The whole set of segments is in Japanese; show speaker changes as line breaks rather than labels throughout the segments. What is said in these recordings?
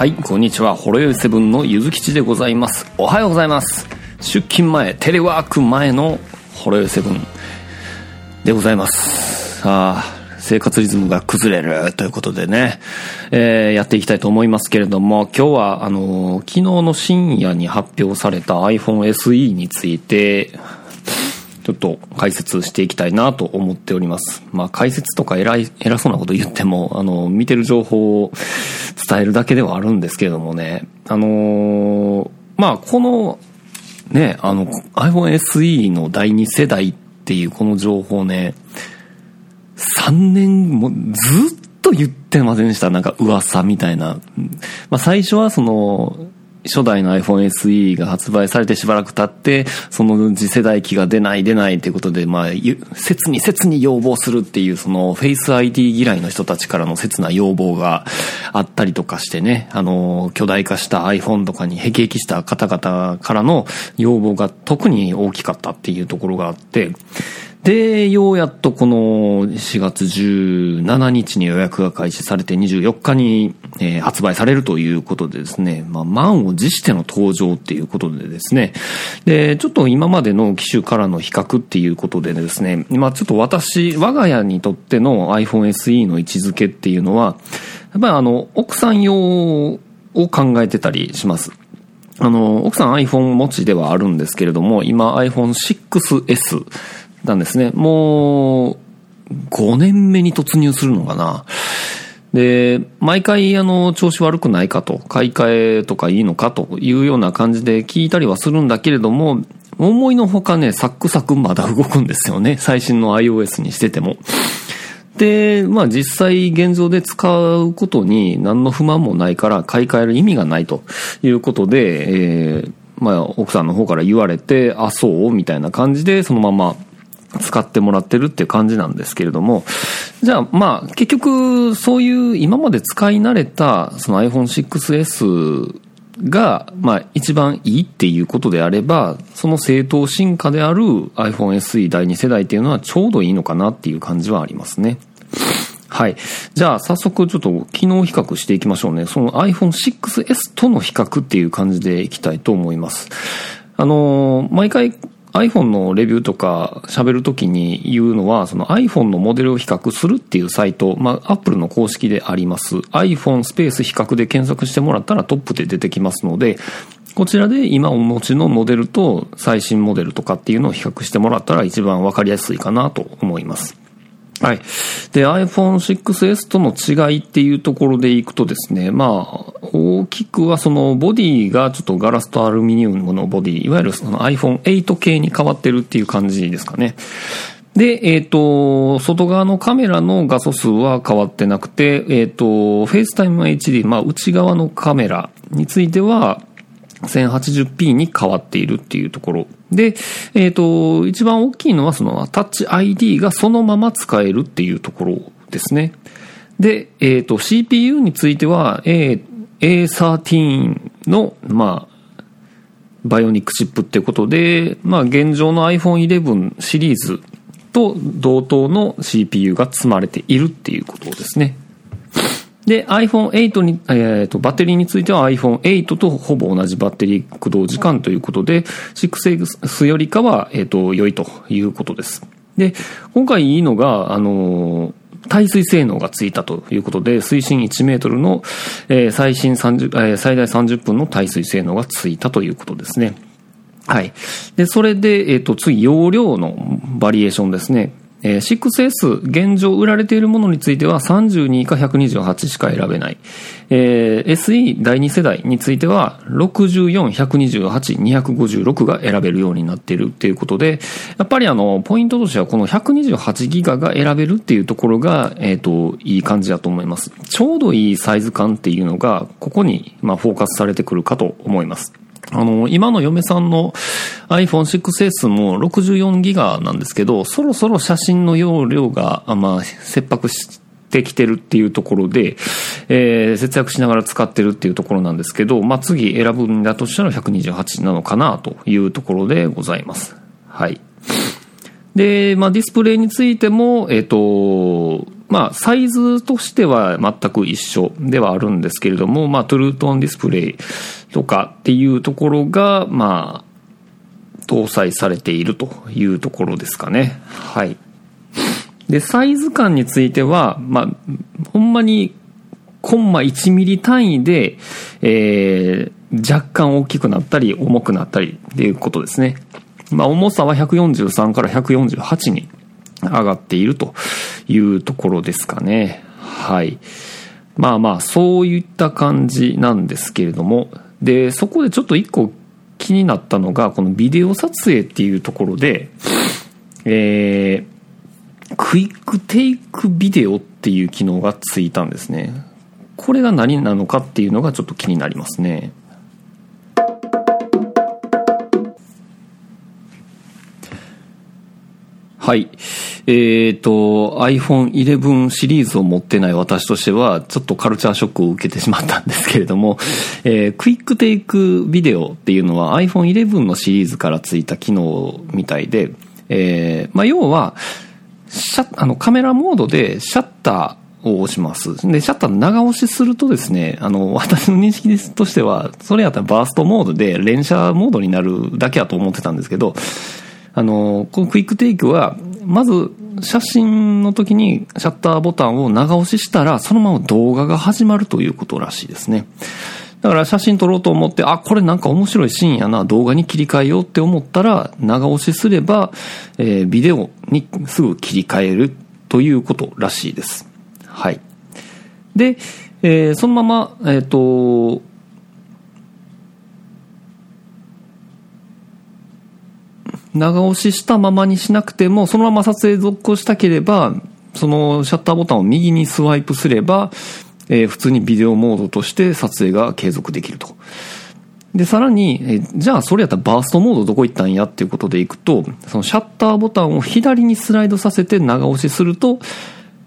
はい、こんにちは。ホロヨイセブンのゆずきちでございます。おはようございます。出勤前、テレワーク前のホロヨイセブンでございます。さあ、生活リズムが崩れるということでね、えーやっていきたいと思いますけれども、今日は、あのー昨日の深夜に発表された iPhone SE について、ちょっと解説していきたいなと思っております。まあ解説とか偉い、偉そうなこと言っても、あの、見てる情報を伝えるだけではあるんですけれどもね、あのーまあこの、ね、あの、iPhone SE の第2世代っていうこの情報ね、3年もずっと言ってませんでした。なんか噂みたいな。まあ最初はその、初代の iPhone SE が発売されてしばらく経って、その次世代機が出ない出ないということで、まあ、切に切に要望するっていう、その、フェイス ID 嫌いの人たちからの切な要望があったりとかしてね、あの、巨大化した iPhone とかに辟易した方々からの要望が特に大きかったっていうところがあって、で、ようやっとこの4月17日に予約が開始されて24日に、えー発売されるということでですね、まあ、満を持しての登場っていうことでですね、で、ちょっと今までの機種からの比較っていうことでですね、まあ、ちょっと私、我が家にとっての iPhone SE の位置づけっていうのは、やっぱりあの、奥さん用を考えてたりします。あの、奥さん iPhone 持ちではあるんですけれども、今 iPhone6S なんですね。もう、5年目に突入するのかな。で、毎回あの、調子悪くないかと、買い替えとかいいのかというような感じで聞いたりはするんだけれども、思いのほかね、サックサクまだ動くんですよね。最新の iOS にしてても。で、まあ実際現状で使うことに何の不満もないから買い替える意味がないということで、えーまあ奥さんの方から言われて、あ、そう？みたいな感じでそのまま使ってもらってるっていう感じなんですけれども、じゃあまあ結局そういう今まで使い慣れたその iPhone6S が、まあ、一番いいっていうことであれば、その正当進化である iPhone SE 第2世代っていうのはちょうどいいのかなっていう感じはありますね。はい。じゃあ、早速ちょっと機能比較していきましょうね。その iPhone6S との比較っていう感じでいきたいと思います。あのー、毎回 iPhone のレビューとか喋るときに言うのは、その iPhone のモデルを比較するっていうサイト、まあ、Apple の公式であります。iPhone スペース比較で検索してもらったらトップで出てきますので、こちらで今お持ちのモデルと最新モデルとかっていうのを比較してもらったら一番わかりやすいかなと思います。はい。で、iPhone6S との違いっていうところでいくとですね、まあ、大きくはそのボディがちょっとガラスとアルミニウムのボディ、いわゆるその iPhone8 系に変わってるっていう感じですかね。で、えっ、と、外側のカメラの画素数は変わってなくて、えっ、と、FaceTime HD、まあ、内側のカメラについては、1080p に変わっているっていうところ。で、えっ、と、一番大きいのはそのタッチ ID がそのまま使えるっていうところですね。で、えっ、と、CPU については、A、A13 の、まあ、バイオニックチップってことで、まあ現状の iPhone 11シリーズと同等の CPU が積まれているっていうことですね。で、iPhone8 に、えーと、バッテリーについては iPhone8 とほぼ同じバッテリー駆動時間ということで、6S よりかは、えっ、と、良いということです。で、今回いいのが、あのー耐水性能がついたということで、水深1メートルの、えー最新30、えー最大30分の耐水性能がついたということですね。はい。で、それで、えっ、と、次、容量のバリエーションですね。えー 6S、現状売られているものについては32か128しか選べない。えー SE 第2世代については64、128、256が選べるようになっているっていうことで、やっぱりあの、ポイントとしてはこの128ギガが選べるっていうところが、えっ、と、いい感じだと思います。ちょうどいいサイズ感っていうのが、ここに、まあ、フォーカスされてくるかと思います。あの、今の嫁さんの iPhone6S も64ギガなんですけど、そろそろ写真の容量が、まあ、切迫してきてるっていうところで、えー節約しながら使ってるっていうところなんですけど、まあ、次選ぶんだとしたら128なのかなというところでございます。はい。で、まあ、ディスプレイについても、えっ、と、まあ、サイズとしては全く一緒ではあるんですけれども、まあ、トゥルートンディスプレイとかっていうところが、まあ、搭載されているというところですかね。はい。で、サイズ感については、まあ、ほんまに、コンマ1ミリ単位で、えー、若干大きくなったり、重くなったりっていうことですね。まあ、重さは143から148に上がっているというところですかね。はい。まあまあ、そういった感じなんですけれども、で、そこでちょっと一個気になったのが、このビデオ撮影っていうところで、えー、クイックテイクビデオっていう機能がついたんですね。これが何なのかっていうのがちょっと気になりますね。はい。えっ、ー、と、iPhone 11シリーズを持ってない私としては、ちょっとカルチャーショックを受けてしまったんですけれども、えー、クイックテイクビデオっていうのは iPhone 11のシリーズからついた機能みたいで、えー、まあ、要は、シャあの、カメラモードでシャッターを押します。で、シャッター長押しするとですね、あの、私の認識としては、それやったらバーストモードで連写モードになるだけやと思ってたんですけど、あの、このクイックテイクは、まず、写真の時にシャッターボタンを長押ししたら、そのまま動画が始まるということらしいですね。だから写真撮ろうと思って、あ、これなんか面白いシーンやな、動画に切り替えようって思ったら、長押しすれば、えー、ビデオにすぐ切り替えるということらしいです。はい。で、えー、そのまま、えっ、ー、と、長押ししたままにしなくても、そのまま撮影続行したければ、そのシャッターボタンを右にスワイプすれば、えー、普通にビデオモードとして撮影が継続できると。で、さらに、え、じゃあそれやったらバーストモードどこ行ったんやっていうことでいくと、そのシャッターボタンを左にスライドさせて長押しすると、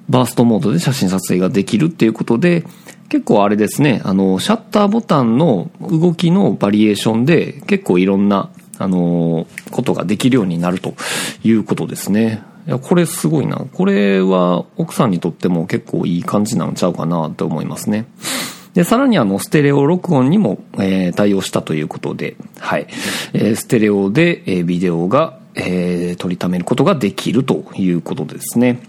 バーストモードで写真撮影ができるっていうことで、結構あれですね、あの、シャッターボタンの動きのバリエーションで結構いろんなあのことができるようになるということですね。いや、これすごいな。これは奥さんにとっても結構いい感じなんちゃうかなと思いますね。で、さらにあの、ステレオ録音にも、えー、対応したということで、はい。えー、ステレオで、えー、ビデオが、えー、取りためることができるということですね。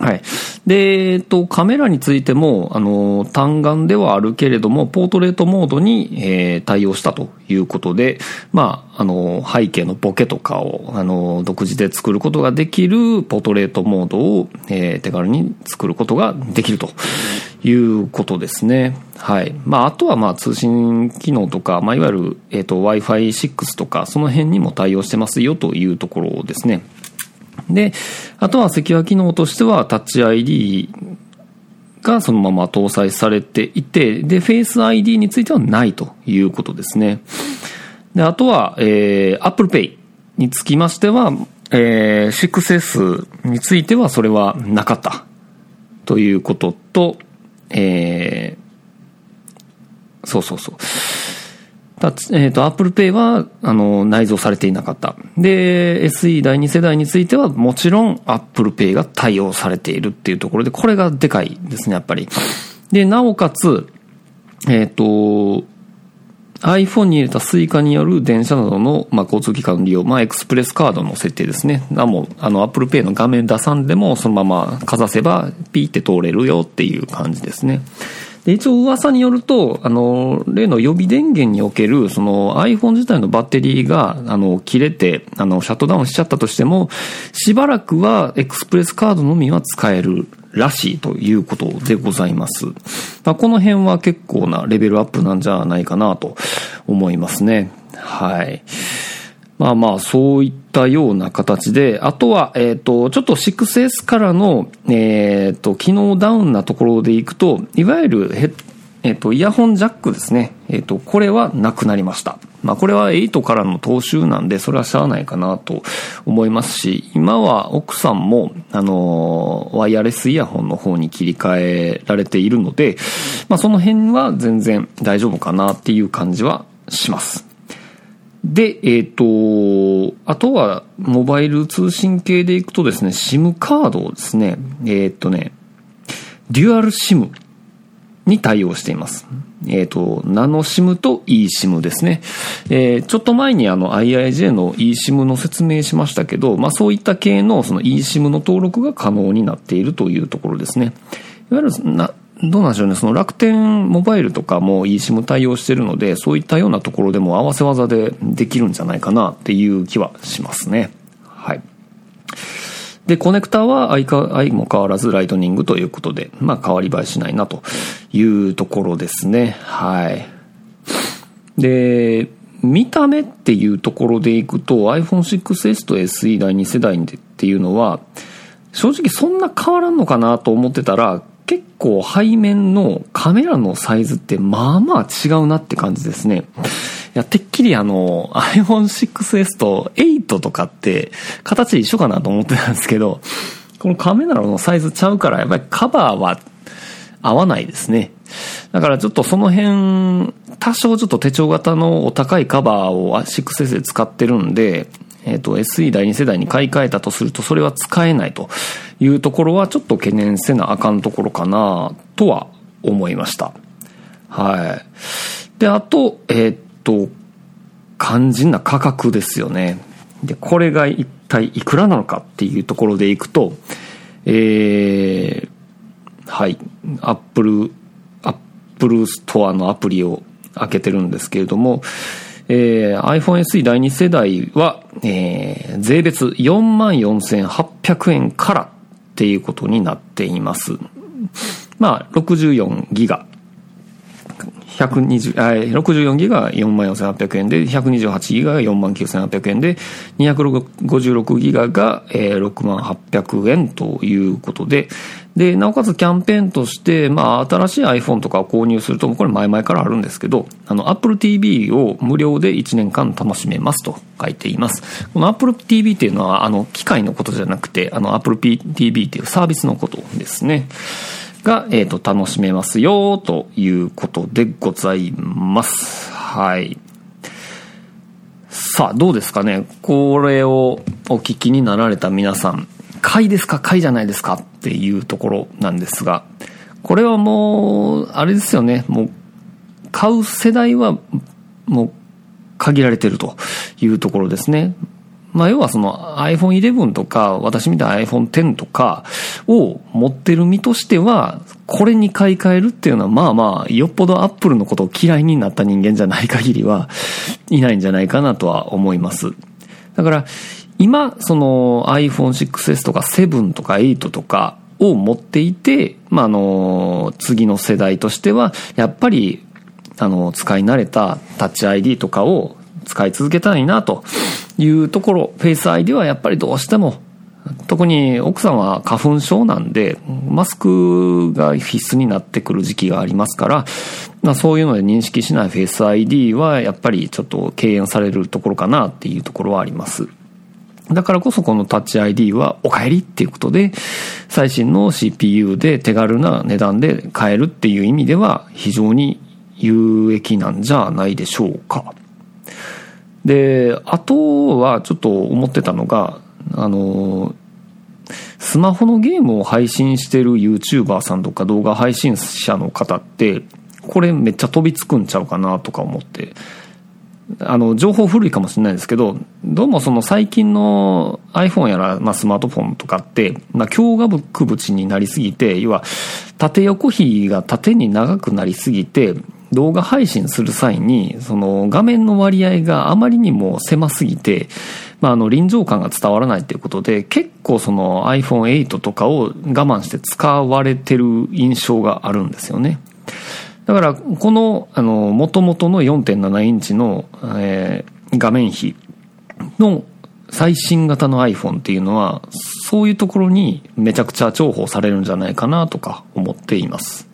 はい。で、えっと、カメラについても、あの、単眼ではあるけれども、ポートレートモードに、えー、対応したということで、まあ、あの、背景のボケとかを、あの、独自で作ることができるポートレートモードを、えー、手軽に作ることができるということですね。はい。まあ、あとは、まあ、通信機能とか、まあ、いわゆる、えっ、と、Wi-Fi6 とか、その辺にも対応してますよというところですね。で、あとはセキュア機能としてはタッチ ID がそのまま搭載されていて、で、フェイス ID についてはないということですね。で、あとは、えー、Apple Pay につきましては、えー、6S についてはそれはなかったということと、えー、そうそうそう。えっ、ー、と、Apple Pay は、あの、内蔵されていなかった。で、SE 第2世代については、もちろん Apple Pay が対応されているっていうところで、これがでかいですね、やっぱり。で、なおかつ、えっ、ー、と、iPhone に入れた Suica による電車などの、まあ、交通機関利用、まあ、エクスプレスカードの設定ですね。なも、あの、Apple Pay の画面出さんでも、そのままかざせば、ピーって通れるよっていう感じですね。で一応噂によると、あの、例の予備電源における、その iPhone 自体のバッテリーが、あの、切れて、あの、シャットダウンしちゃったとしても、しばらくはエクスプレスカードのみは使えるらしいということでございます。まあ、この辺は結構なレベルアップなんじゃないかなと思いますね。はい。まあまあ、そういったような形で、あとは、えっ、ー、と、ちょっと 6S からの、えっ、ー、と、機能ダウンなところでいくと、いわゆるヘッ、えっ、と、イヤホンジャックですね。えっ、と、これはなくなりました。まあ、これは8からの踏襲なんで、それはしゃあないかなと思いますし、今は奥さんも、あの、ワイヤレスイヤホンの方に切り替えられているので、まあ、その辺は全然大丈夫かなっていう感じはします。で、えっ、ー、と、あとは、モバイル通信系でいくとですね、SIM カードをですね、えっ、ー、とね、デュアル SIM に対応しています。えっ、ー、と、ナノ SIM と eSIM ですね。えー、ちょっと前にあの IIJ の eSIM の説明しましたけど、まあそういった系のその eSIM の登録が可能になっているというところですね。いわゆるな、どうなんでしょうね、その楽天モバイルとかも eSIM 対応してるので、そういったようなところでも合わせ技でできるんじゃないかなっていう気はしますね。はい。で、コネクタは相か相も変わらずライトニングということで、まあ変わり映えしないなというところですね。はい。で、見た目っていうところでいくと iPhone6S と SE 第2世代っていうのは正直そんな変わらんのかなと思ってたら結構背面のカメラのサイズってまあまあ違うなって感じですね。いや、てっきりあの iPhone6S と8とかって形一緒かなと思ってたんですけど、このカメラのサイズちゃうからやっぱりカバーは合わないですね。だからちょっとその辺、多少ちょっと手帳型のお高いカバーを 6S で使ってるんで、えっ、ー、と SE 第2世代に買い替えたとするとそれは使えないというところはちょっと懸念せなあかんところかなとは思いました。はい。で、あと、えっ、と、肝心な価格ですよね。で、これが一体いくらなのかっていうところでいくと、えー、はい、 Apple、Apple Store のアプリを開けてるんですけれども、えー、iPhone SE 第2世代は、えー、税別44,800円からっていうことになっています。まあ、64ギガ。120 64ギガ4万4800円で、128ギガが4万9800円で、256ギガが6万800円ということで、で、なおかつキャンペーンとして、まあ、新しい iPhone とかを購入すると、これ前々からあるんですけど、あの、Apple TV を無料で1年間楽しめますと書いています。この Apple TV っていうのは、あの、機械のことじゃなくて、あの、Apple TV っていうサービスのことですね。が、えっ、ー、と、楽しめますよ、ということでございます。はい。さあ、どうですかね？これをお聞きになられた皆さん。買いですか買いじゃないですかっていうところなんですが、これはもう、あれですよね。もう、買う世代は、もう、限られてるというところですね。まあ、要はその iPhone 11とか、私みたいな iPhone X とかを持ってる身としては、これに買い替えるっていうのは、まあまあ、よっぽど Apple のことを嫌いになった人間じゃない限りは、いないんじゃないかなとは思います。だから、今、その iPhone6S とか7とか8とかを持っていて、まあ、あの、次の世代としては、やっぱり、あの、使い慣れたタッチ ID とかを使い続けたいなというところ、フェイス ID はやっぱりどうしても、特に奥さんは花粉症なんで、マスクが必須になってくる時期がありますから、まあ、そういうので認識しないフェイス ID はやっぱりちょっと敬遠されるところかなっていうところはあります。だからこそこのタッチ ID はお帰りっていうことで、最新の CPU で手軽な値段で買えるっていう意味では非常に有益なんじゃないでしょうか。で、あとはちょっと思ってたのが、あの、スマホのゲームを配信してる YouTuber さんとか動画配信者の方って、これめっちゃ飛びつくんちゃうかなとか思って。あの、情報古いかもしれないですけど、どうもその最近の iPhone やら、まあ、スマートフォンとかって、まあ、強化物になりすぎて、要は、縦横比が縦に長くなりすぎて、動画配信する際に、その画面の割合があまりにも狭すぎて、まあ、あの臨場感が伝わらないということで、結構その iPhone8 とかを我慢して使われてる印象があるんですよね。だから、この、あの、元々の4.7インチの、えー、画面比の最新型の iPhone っていうのは、そういうところにめちゃくちゃ重宝されるんじゃないかなとか思っています。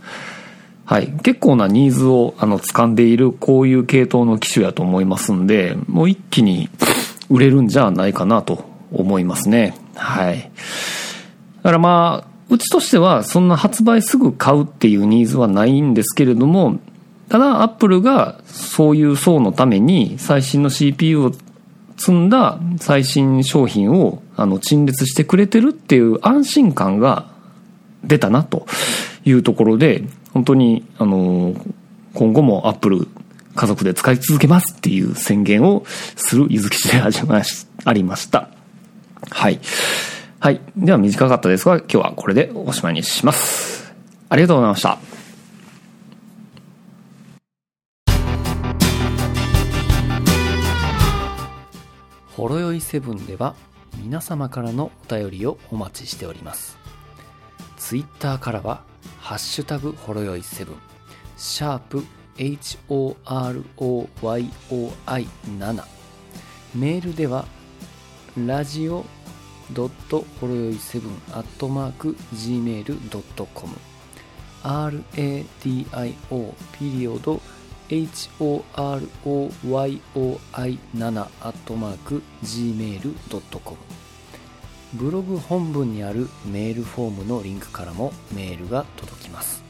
はい。結構なニーズを、あの、掴んでいる、こういう系統の機種やと思いますんで、もう一気に売れるんじゃないかなと思いますね。はい。だからまあ、うちとしてはそんな発売すぐ買うっていうニーズはないんですけれども、ただアップルがそういう層のために最新の CPU を積んだ最新商品をあの陳列してくれてるっていう安心感が出たなというところで、本当に、あの、今後もアップル家族で使い続けますっていう宣言をするゆずきちでありました。はい。はい。では短かったですが、今日はこれでおしまいにします。ありがとうございました。ほろよいセブンでは皆様からのお便りをお待ちしております。ツイッターからは、ハッシュタグほろよいセブン、シャープ HOROYOI7 メールではラジオほろよい7アットマーク Gmail.com radio ピリオド horoyoi7 アットマーク Gmail.com ブログ本文にあるメールフォームのリンクからもメールが届きます。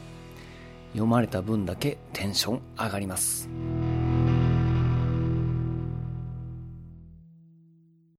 読まれた分だけテンション上がります。